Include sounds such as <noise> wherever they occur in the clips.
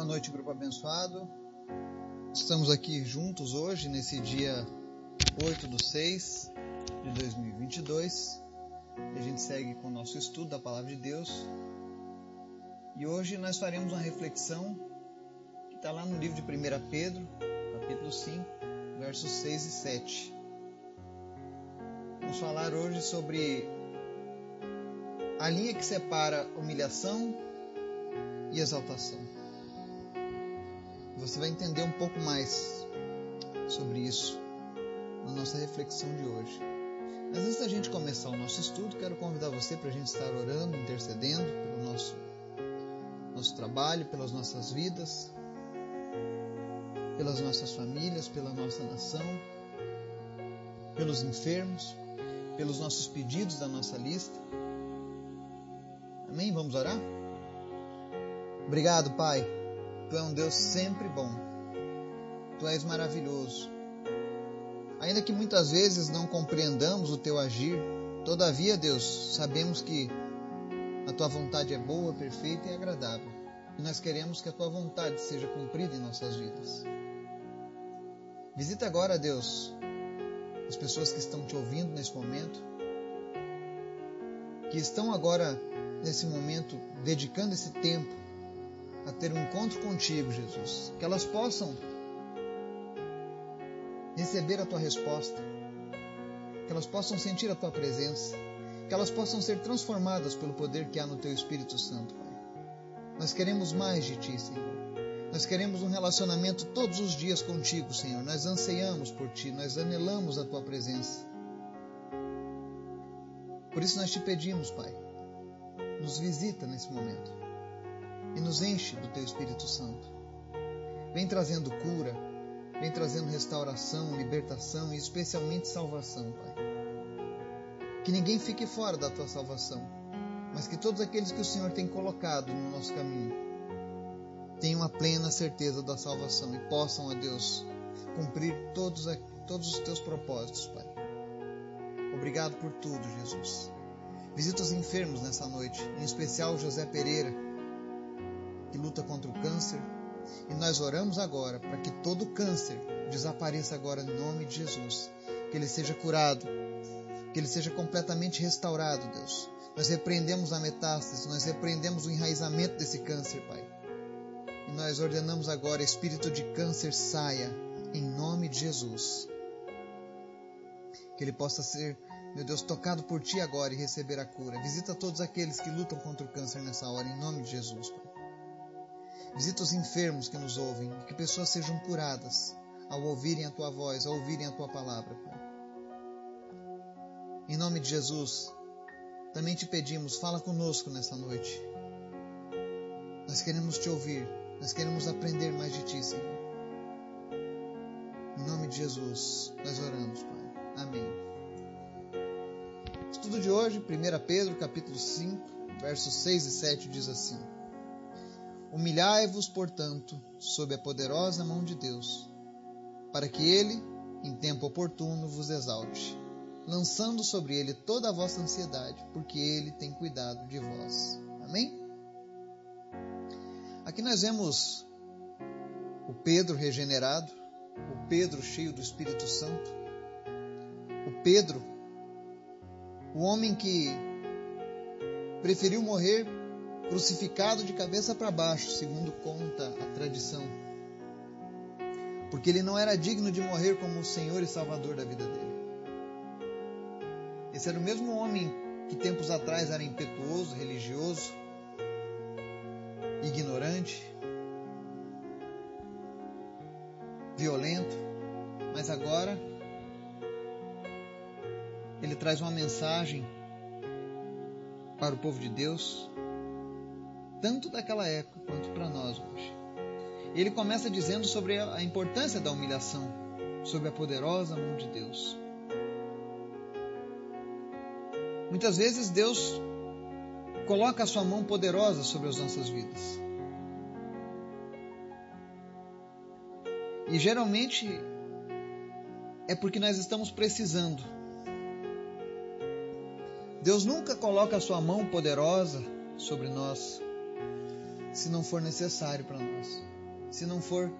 Boa noite, grupo abençoado. Estamos aqui juntos hoje, nesse dia 8 de 6 de 2022. E a gente segue com o nosso estudo da Palavra de Deus. E hoje nós faremos uma reflexão que está lá no livro de 1 Pedro, capítulo 5, versos 6 e 7. Vamos falar hoje sobre a linha que separa humilhação e exaltação. Você vai entender um pouco mais sobre isso na nossa reflexão de hoje. Mas antes da gente começar o nosso estudo, quero convidar você para a gente estar orando, intercedendo pelo nosso, nosso trabalho, pelas nossas vidas, pelas nossas famílias, pela nossa nação, pelos enfermos, pelos nossos pedidos da nossa lista. Amém? Vamos orar? Obrigado, Pai. Tu é um Deus sempre bom. Tu és maravilhoso. Ainda que muitas vezes não compreendamos o teu agir, todavia, Deus, sabemos que a tua vontade é boa, perfeita e agradável. E nós queremos que a tua vontade seja cumprida em nossas vidas. Visita agora, Deus, as pessoas que estão te ouvindo nesse momento, que estão agora nesse momento dedicando esse tempo a ter um encontro contigo, Jesus. Que elas possam receber a tua resposta, que elas possam sentir a tua presença, que elas possam ser transformadas pelo poder que há no teu Espírito Santo, Pai. Nós queremos mais de ti, Senhor. Nós queremos um relacionamento todos os dias contigo, Senhor. Nós anseiamos por ti, nós anelamos a tua presença. Por isso nós te pedimos, Pai, nos visita nesse momento e nos enche do teu Espírito Santo. Vem trazendo cura, vem trazendo restauração, libertação e especialmente salvação, Pai. Que ninguém fique fora da tua salvação, mas que todos aqueles que o Senhor tem colocado no nosso caminho tenham a plena certeza da salvação e possam, ó Deus, cumprir todos, todos os teus propósitos, Pai. Obrigado por tudo, Jesus. Visita os enfermos nessa noite, em especial José Pereira, que luta contra o câncer. E nós oramos agora para que todo câncer desapareça agora em nome de Jesus. Que ele seja curado, que ele seja completamente restaurado, Deus. Nós repreendemos a metástase, nós repreendemos o enraizamento desse câncer, Pai. E nós ordenamos agora, espírito de câncer saia, em nome de Jesus. Que ele possa ser meu Deus, tocado por Ti agora e receber a cura. Visita todos aqueles que lutam contra o câncer nessa hora, em nome de Jesus, Pai. Visita os enfermos que nos ouvem, que pessoas sejam curadas ao ouvirem a Tua voz, ao ouvirem a Tua palavra, Pai. Em nome de Jesus, também te pedimos, fala conosco nessa noite. Nós queremos te ouvir, nós queremos aprender mais de Ti, Senhor. Em nome de Jesus, nós oramos, Pai. Amém. Estudo de hoje, 1 Pedro, capítulo 5, versos 6 e 7 diz assim: Humilhai-vos, portanto, sob a poderosa mão de Deus, para que ele, em tempo oportuno, vos exalte, lançando sobre ele toda a vossa ansiedade, porque ele tem cuidado de vós. Amém? Aqui nós vemos o Pedro regenerado, o Pedro cheio do Espírito Santo, o Pedro o homem que preferiu morrer crucificado de cabeça para baixo, segundo conta a tradição, porque ele não era digno de morrer como o Senhor e Salvador da vida dele. Esse era o mesmo homem que tempos atrás era impetuoso, religioso, ignorante, violento, mas agora ele traz uma mensagem para o povo de Deus, tanto daquela época quanto para nós hoje. Ele começa dizendo sobre a importância da humilhação, sobre a poderosa mão de Deus. Muitas vezes Deus coloca a sua mão poderosa sobre as nossas vidas. E geralmente é porque nós estamos precisando Deus nunca coloca a sua mão poderosa sobre nós se não for necessário para nós. se não for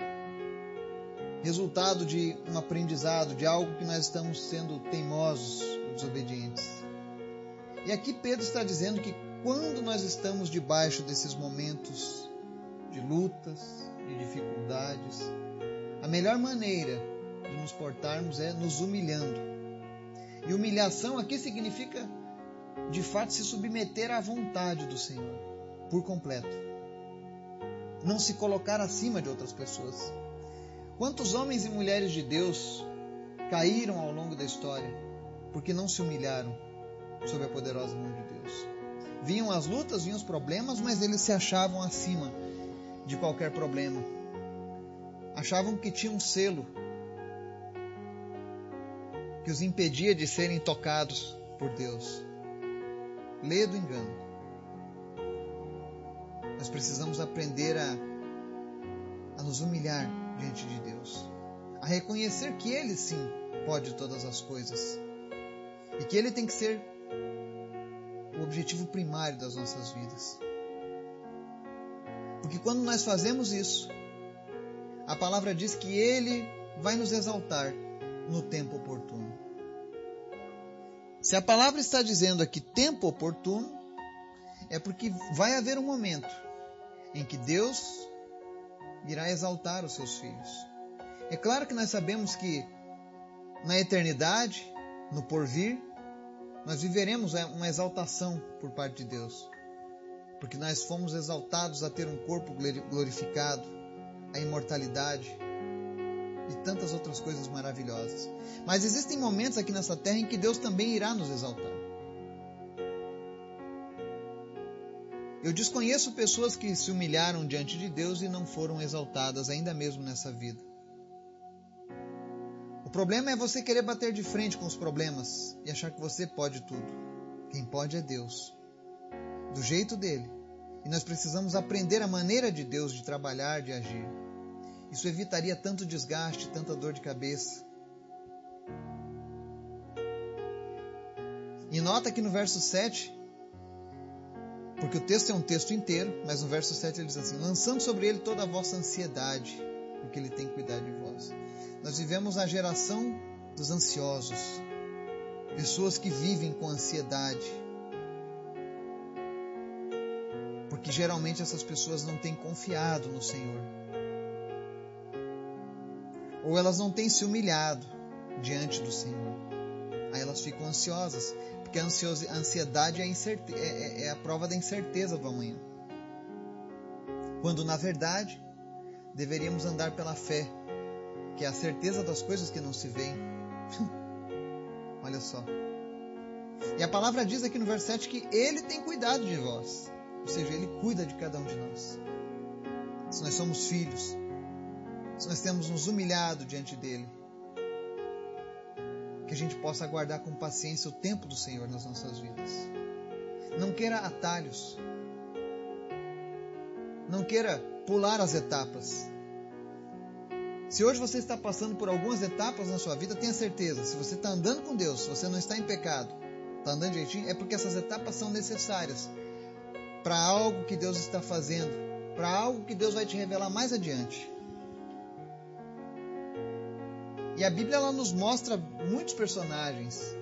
resultado de um aprendizado, de algo que nós estamos sendo teimosos, desobedientes. E aqui Pedro está dizendo que quando nós estamos debaixo desses momentos de lutas, de dificuldades, a melhor maneira de nos portarmos é nos humilhando. E humilhação aqui significa, de fato, se submeter à vontade do Senhor, por completo. Não se colocar acima de outras pessoas. Quantos homens e mulheres de Deus caíram ao longo da história porque não se humilharam sob a poderosa mão de Deus? Vinham as lutas, vinham os problemas, mas eles se achavam acima de qualquer problema. Achavam que tinham um selo que os impedia de serem tocados por Deus. Lê do engano. Nós precisamos aprender a, a nos humilhar diante de Deus, a reconhecer que Ele sim pode todas as coisas e que Ele tem que ser o objetivo primário das nossas vidas. Porque quando nós fazemos isso, a palavra diz que Ele vai nos exaltar no tempo oportuno. Se a palavra está dizendo aqui tempo oportuno, é porque vai haver um momento em que Deus irá exaltar os seus filhos. É claro que nós sabemos que na eternidade, no porvir, nós viveremos uma exaltação por parte de Deus, porque nós fomos exaltados a ter um corpo glorificado, a imortalidade e tantas outras coisas maravilhosas. Mas existem momentos aqui nessa terra em que Deus também irá nos exaltar. Eu desconheço pessoas que se humilharam diante de Deus e não foram exaltadas, ainda mesmo nessa vida. O problema é você querer bater de frente com os problemas e achar que você pode tudo. Quem pode é Deus, do jeito dele. E nós precisamos aprender a maneira de Deus de trabalhar, de agir. Isso evitaria tanto desgaste, tanta dor de cabeça. E nota que no verso 7 porque o texto é um texto inteiro, mas no verso 7 ele diz assim: lançando sobre ele toda a vossa ansiedade, porque ele tem cuidado de vós. Nós vivemos a geração dos ansiosos, pessoas que vivem com ansiedade. Porque geralmente essas pessoas não têm confiado no Senhor. Ou elas não têm se humilhado diante do Senhor. Aí elas ficam ansiosas, porque a ansiedade é a, é, é, é a prova da incerteza do amanhã. Quando, na verdade, deveríamos andar pela fé, que é a certeza das coisas que não se veem. <laughs> Olha só. E a palavra diz aqui no verso 7 que Ele tem cuidado de vós. Ou seja, Ele cuida de cada um de nós. Se nós somos filhos, se nós temos nos humilhado diante dEle, que a gente possa aguardar com paciência o tempo do Senhor nas nossas vidas. Não queira atalhos. Não queira pular as etapas. Se hoje você está passando por algumas etapas na sua vida, tenha certeza, se você está andando com Deus, se você não está em pecado, está andando direitinho, é porque essas etapas são necessárias para algo que Deus está fazendo, para algo que Deus vai te revelar mais adiante. E a Bíblia ela nos mostra muitos personagens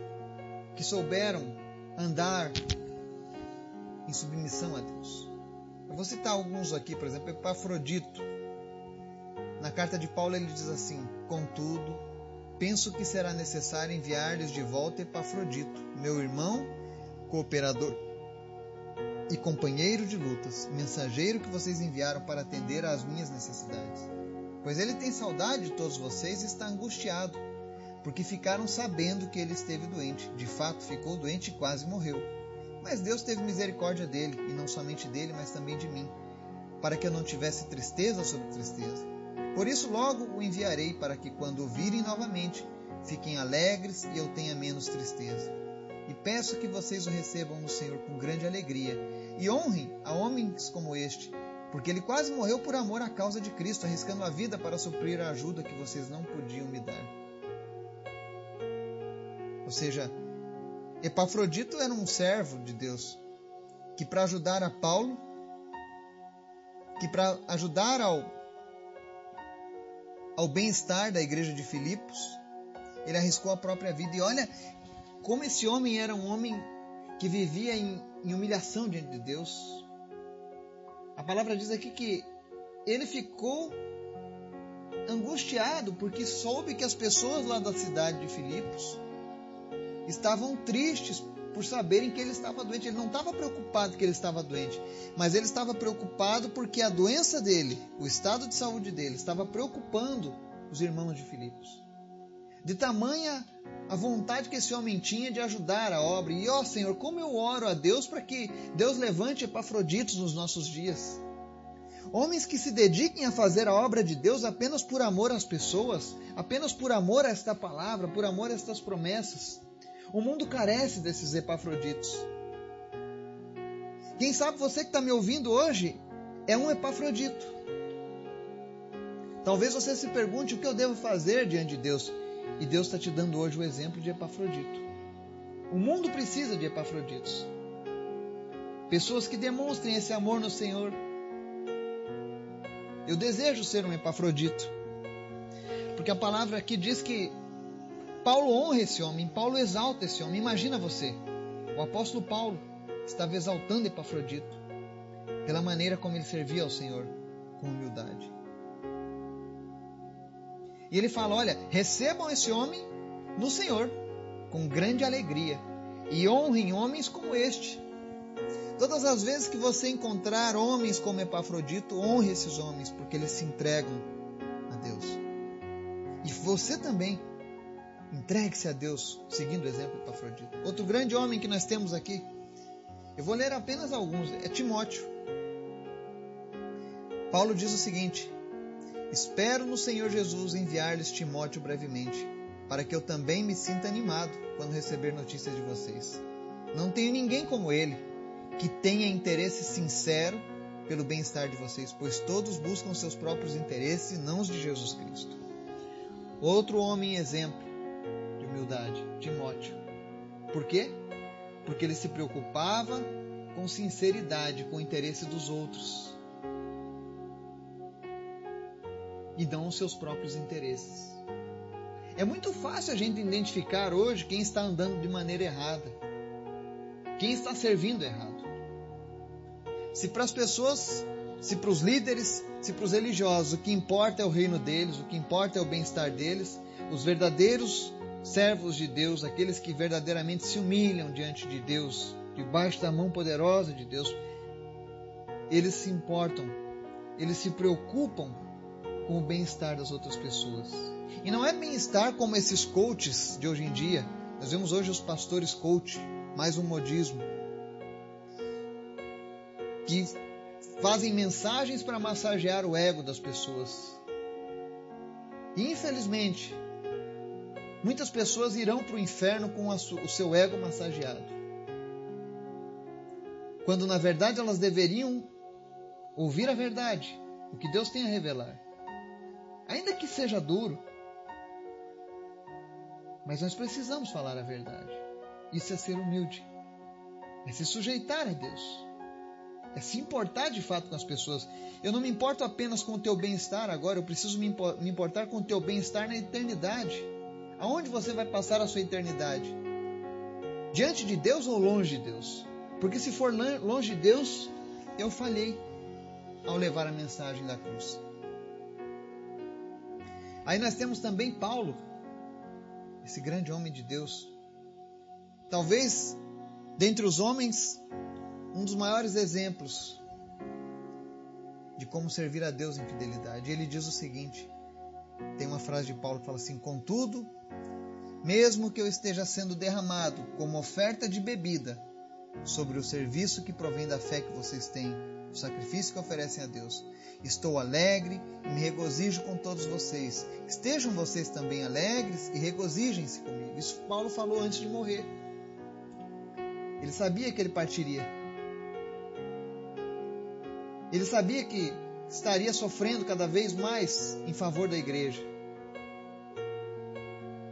que souberam andar em submissão a Deus. Eu vou citar alguns aqui, por exemplo, Epafrodito. Na carta de Paulo ele diz assim: Contudo, penso que será necessário enviar-lhes de volta Epafrodito, meu irmão, cooperador e companheiro de lutas, mensageiro que vocês enviaram para atender às minhas necessidades pois ele tem saudade de todos vocês e está angustiado, porque ficaram sabendo que ele esteve doente. De fato, ficou doente e quase morreu. Mas Deus teve misericórdia dele, e não somente dele, mas também de mim, para que eu não tivesse tristeza sobre tristeza. Por isso, logo o enviarei, para que, quando o virem novamente, fiquem alegres e eu tenha menos tristeza. E peço que vocês o recebam no Senhor com grande alegria, e honrem a homens como este, porque ele quase morreu por amor à causa de Cristo, arriscando a vida para suprir a ajuda que vocês não podiam me dar. Ou seja, Epafrodito era um servo de Deus que para ajudar a Paulo, que para ajudar ao ao bem-estar da igreja de Filipos, ele arriscou a própria vida. E olha como esse homem era um homem que vivia em, em humilhação diante de Deus. A palavra diz aqui que ele ficou angustiado porque soube que as pessoas lá da cidade de Filipos estavam tristes por saberem que ele estava doente. Ele não estava preocupado que ele estava doente, mas ele estava preocupado porque a doença dele, o estado de saúde dele, estava preocupando os irmãos de Filipos. De tamanha a vontade que esse homem tinha de ajudar a obra. E ó Senhor, como eu oro a Deus para que Deus levante Epafroditos nos nossos dias. Homens que se dediquem a fazer a obra de Deus apenas por amor às pessoas, apenas por amor a esta palavra, por amor a estas promessas. O mundo carece desses Epafroditos. Quem sabe você que está me ouvindo hoje é um Epafrodito. Talvez você se pergunte o que eu devo fazer diante de Deus. E Deus está te dando hoje o exemplo de Epafrodito. O mundo precisa de Epafroditos. Pessoas que demonstrem esse amor no Senhor, eu desejo ser um Epafrodito. Porque a palavra aqui diz que Paulo honra esse homem, Paulo exalta esse homem. Imagina você, o apóstolo Paulo estava exaltando Epafrodito pela maneira como ele servia ao Senhor com humildade. E ele fala: Olha, recebam esse homem no Senhor com grande alegria e honrem homens como este, Todas as vezes que você encontrar homens como Epafrodito, honre esses homens, porque eles se entregam a Deus. E você também, entregue-se a Deus, seguindo o exemplo de Epafrodito. Outro grande homem que nós temos aqui, eu vou ler apenas alguns, é Timóteo. Paulo diz o seguinte: Espero no Senhor Jesus enviar-lhes Timóteo brevemente, para que eu também me sinta animado quando receber notícias de vocês. Não tenho ninguém como ele que tenha interesse sincero pelo bem-estar de vocês, pois todos buscam seus próprios interesses e não os de Jesus Cristo. Outro homem exemplo de humildade, Timóteo. Por quê? Porque ele se preocupava com sinceridade com o interesse dos outros e não os seus próprios interesses. É muito fácil a gente identificar hoje quem está andando de maneira errada, quem está servindo errado. Se para as pessoas, se para os líderes, se para os religiosos, o que importa é o reino deles, o que importa é o bem-estar deles, os verdadeiros servos de Deus, aqueles que verdadeiramente se humilham diante de Deus, debaixo da mão poderosa de Deus, eles se importam, eles se preocupam com o bem-estar das outras pessoas. E não é bem-estar como esses coaches de hoje em dia. Nós vemos hoje os pastores coach, mais um modismo que fazem mensagens para massagear o ego das pessoas. E, infelizmente, muitas pessoas irão para o inferno com o seu ego massageado. Quando na verdade elas deveriam ouvir a verdade, o que Deus tem a revelar. Ainda que seja duro, mas nós precisamos falar a verdade. Isso é ser humilde, é se sujeitar a Deus é se importar de fato com as pessoas. Eu não me importo apenas com o teu bem-estar agora, eu preciso me importar com o teu bem-estar na eternidade. Aonde você vai passar a sua eternidade? Diante de Deus ou longe de Deus? Porque se for longe de Deus, eu falhei ao levar a mensagem da cruz. Aí nós temos também Paulo, esse grande homem de Deus. Talvez dentre os homens um dos maiores exemplos de como servir a Deus em fidelidade. Ele diz o seguinte: tem uma frase de Paulo que fala assim: Contudo, mesmo que eu esteja sendo derramado como oferta de bebida sobre o serviço que provém da fé que vocês têm, o sacrifício que oferecem a Deus, estou alegre e me regozijo com todos vocês. Estejam vocês também alegres e regozijem-se comigo. Isso Paulo falou antes de morrer. Ele sabia que ele partiria. Ele sabia que estaria sofrendo cada vez mais em favor da igreja.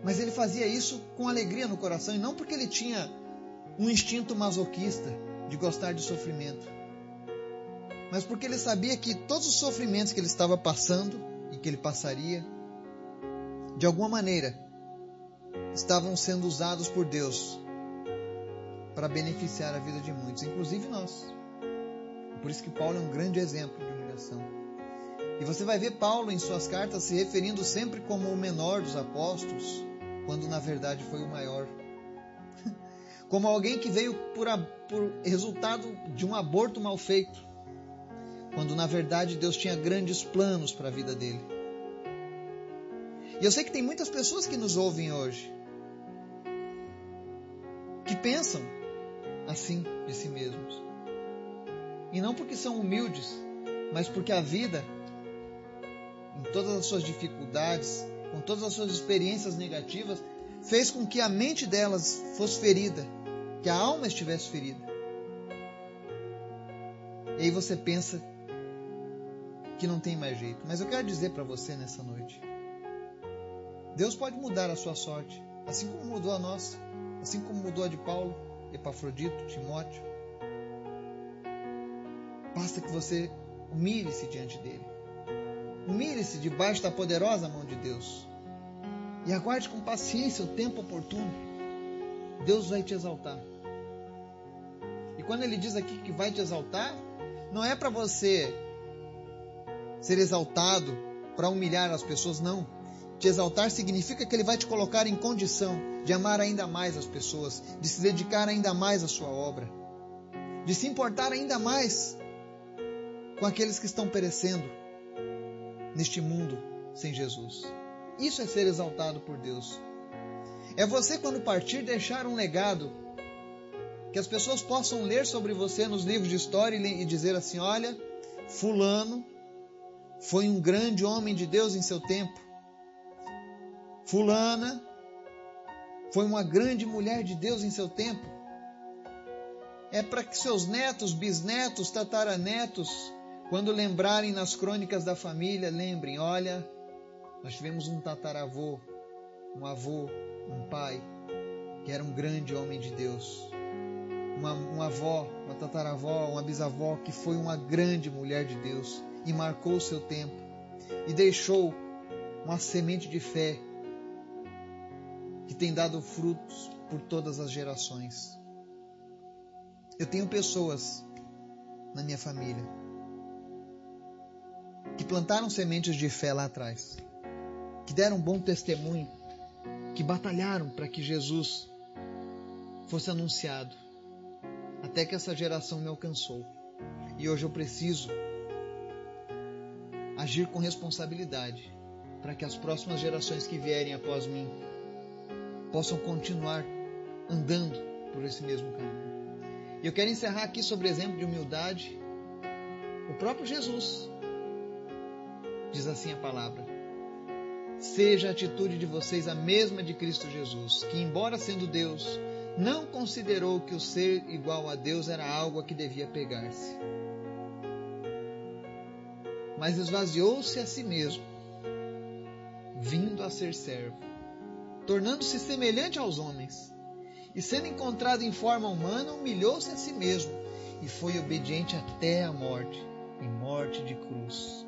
Mas ele fazia isso com alegria no coração e não porque ele tinha um instinto masoquista de gostar de sofrimento, mas porque ele sabia que todos os sofrimentos que ele estava passando e que ele passaria de alguma maneira, estavam sendo usados por Deus para beneficiar a vida de muitos, inclusive nós. Por isso que Paulo é um grande exemplo de humilhação. E você vai ver Paulo em suas cartas se referindo sempre como o menor dos apóstolos, quando na verdade foi o maior. <laughs> Como alguém que veio por, a, por resultado de um aborto mal feito, quando na verdade Deus tinha grandes planos para a vida dele. E eu sei que tem muitas pessoas que nos ouvem hoje que pensam assim de si mesmos. E não porque são humildes, mas porque a vida, em todas as suas dificuldades, com todas as suas experiências negativas, fez com que a mente delas fosse ferida, que a alma estivesse ferida. E aí você pensa que não tem mais jeito. Mas eu quero dizer para você nessa noite: Deus pode mudar a sua sorte, assim como mudou a nossa, assim como mudou a de Paulo, Epafrodito, Timóteo. Basta que você humilhe-se diante dele. Humilhe-se debaixo da poderosa mão de Deus. E aguarde com paciência o tempo oportuno. Deus vai te exaltar. E quando ele diz aqui que vai te exaltar, não é para você ser exaltado para humilhar as pessoas, não. Te exaltar significa que ele vai te colocar em condição de amar ainda mais as pessoas, de se dedicar ainda mais à sua obra, de se importar ainda mais com aqueles que estão perecendo neste mundo sem Jesus. Isso é ser exaltado por Deus. É você, quando partir, deixar um legado que as pessoas possam ler sobre você nos livros de história e dizer assim: olha, Fulano foi um grande homem de Deus em seu tempo. Fulana foi uma grande mulher de Deus em seu tempo. É para que seus netos, bisnetos, tataranetos, quando lembrarem nas crônicas da família, lembrem: olha, nós tivemos um tataravô, um avô, um pai, que era um grande homem de Deus. Uma, uma avó, uma tataravó, uma bisavó que foi uma grande mulher de Deus e marcou o seu tempo e deixou uma semente de fé que tem dado frutos por todas as gerações. Eu tenho pessoas na minha família que plantaram sementes de fé lá atrás, que deram um bom testemunho, que batalharam para que Jesus fosse anunciado, até que essa geração me alcançou. E hoje eu preciso agir com responsabilidade para que as próximas gerações que vierem após mim possam continuar andando por esse mesmo caminho. E eu quero encerrar aqui sobre exemplo de humildade. O próprio Jesus diz assim a palavra: Seja a atitude de vocês a mesma de Cristo Jesus, que, embora sendo Deus, não considerou que o ser igual a Deus era algo a que devia pegar-se mas esvaziou-se a si mesmo, vindo a ser servo, tornando-se semelhante aos homens, e sendo encontrado em forma humana, humilhou-se a si mesmo e foi obediente até a morte e morte de cruz.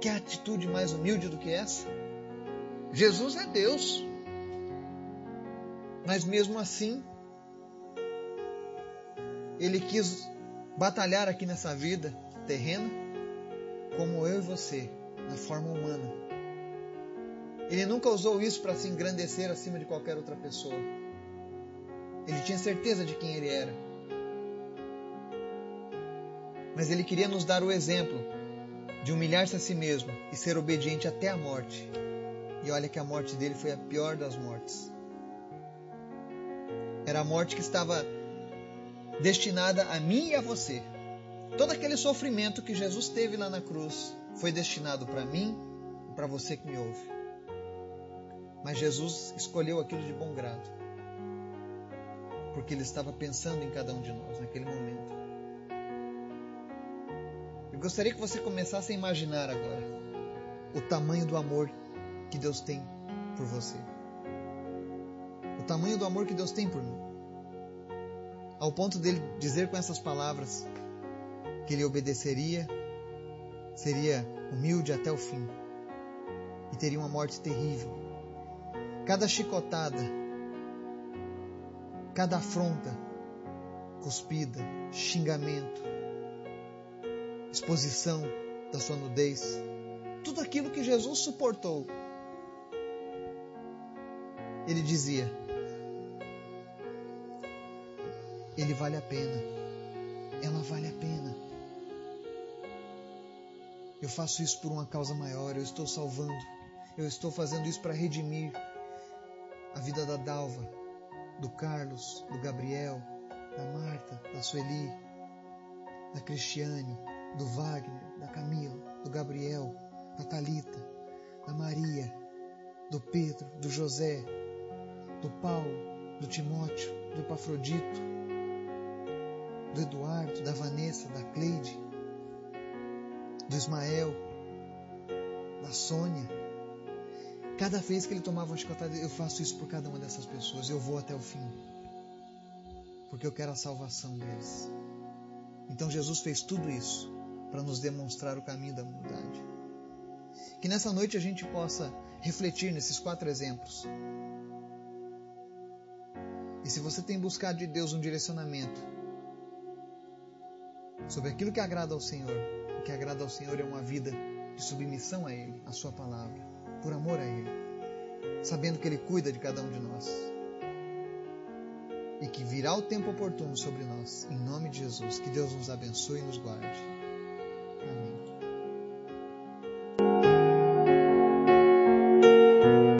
Que atitude mais humilde do que essa? Jesus é Deus. Mas mesmo assim, ele quis batalhar aqui nessa vida terrena, como eu e você, na forma humana. Ele nunca usou isso para se engrandecer acima de qualquer outra pessoa. Ele tinha certeza de quem ele era. Mas ele queria nos dar o exemplo de humilhar-se a si mesmo e ser obediente até a morte. E olha que a morte dele foi a pior das mortes. Era a morte que estava destinada a mim e a você. Todo aquele sofrimento que Jesus teve lá na cruz foi destinado para mim e para você que me ouve. Mas Jesus escolheu aquilo de bom grado, porque Ele estava pensando em cada um de nós naquele momento. Eu gostaria que você começasse a imaginar agora o tamanho do amor que Deus tem por você. O tamanho do amor que Deus tem por mim ao ponto dele dizer com essas palavras que ele obedeceria, seria humilde até o fim, e teria uma morte terrível. Cada chicotada, cada afronta, cuspida, xingamento, exposição da sua nudez, tudo aquilo que Jesus suportou. Ele dizia: Ele vale a pena, ela vale a pena. Eu faço isso por uma causa maior, eu estou salvando, eu estou fazendo isso para redimir a vida da Dalva, do Carlos, do Gabriel, da Marta, da Sueli, da Cristiane, do Wagner, da Camila, do Gabriel, da Talita, da Maria, do Pedro, do José, do Paulo, do Timóteo, do Epafrodito, do Eduardo, da Vanessa, da Cleide, do Ismael, da Sônia. Cada vez que ele tomava uma chicotada, eu faço isso por cada uma dessas pessoas, eu vou até o fim. Porque eu quero a salvação deles. Então Jesus fez tudo isso para nos demonstrar o caminho da humildade. Que nessa noite a gente possa refletir nesses quatro exemplos. E se você tem buscado de Deus um direcionamento sobre aquilo que agrada ao Senhor, o que agrada ao Senhor é uma vida de submissão a Ele, a Sua palavra, por amor a Ele, sabendo que Ele cuida de cada um de nós e que virá o tempo oportuno sobre nós. Em nome de Jesus, que Deus nos abençoe e nos guarde.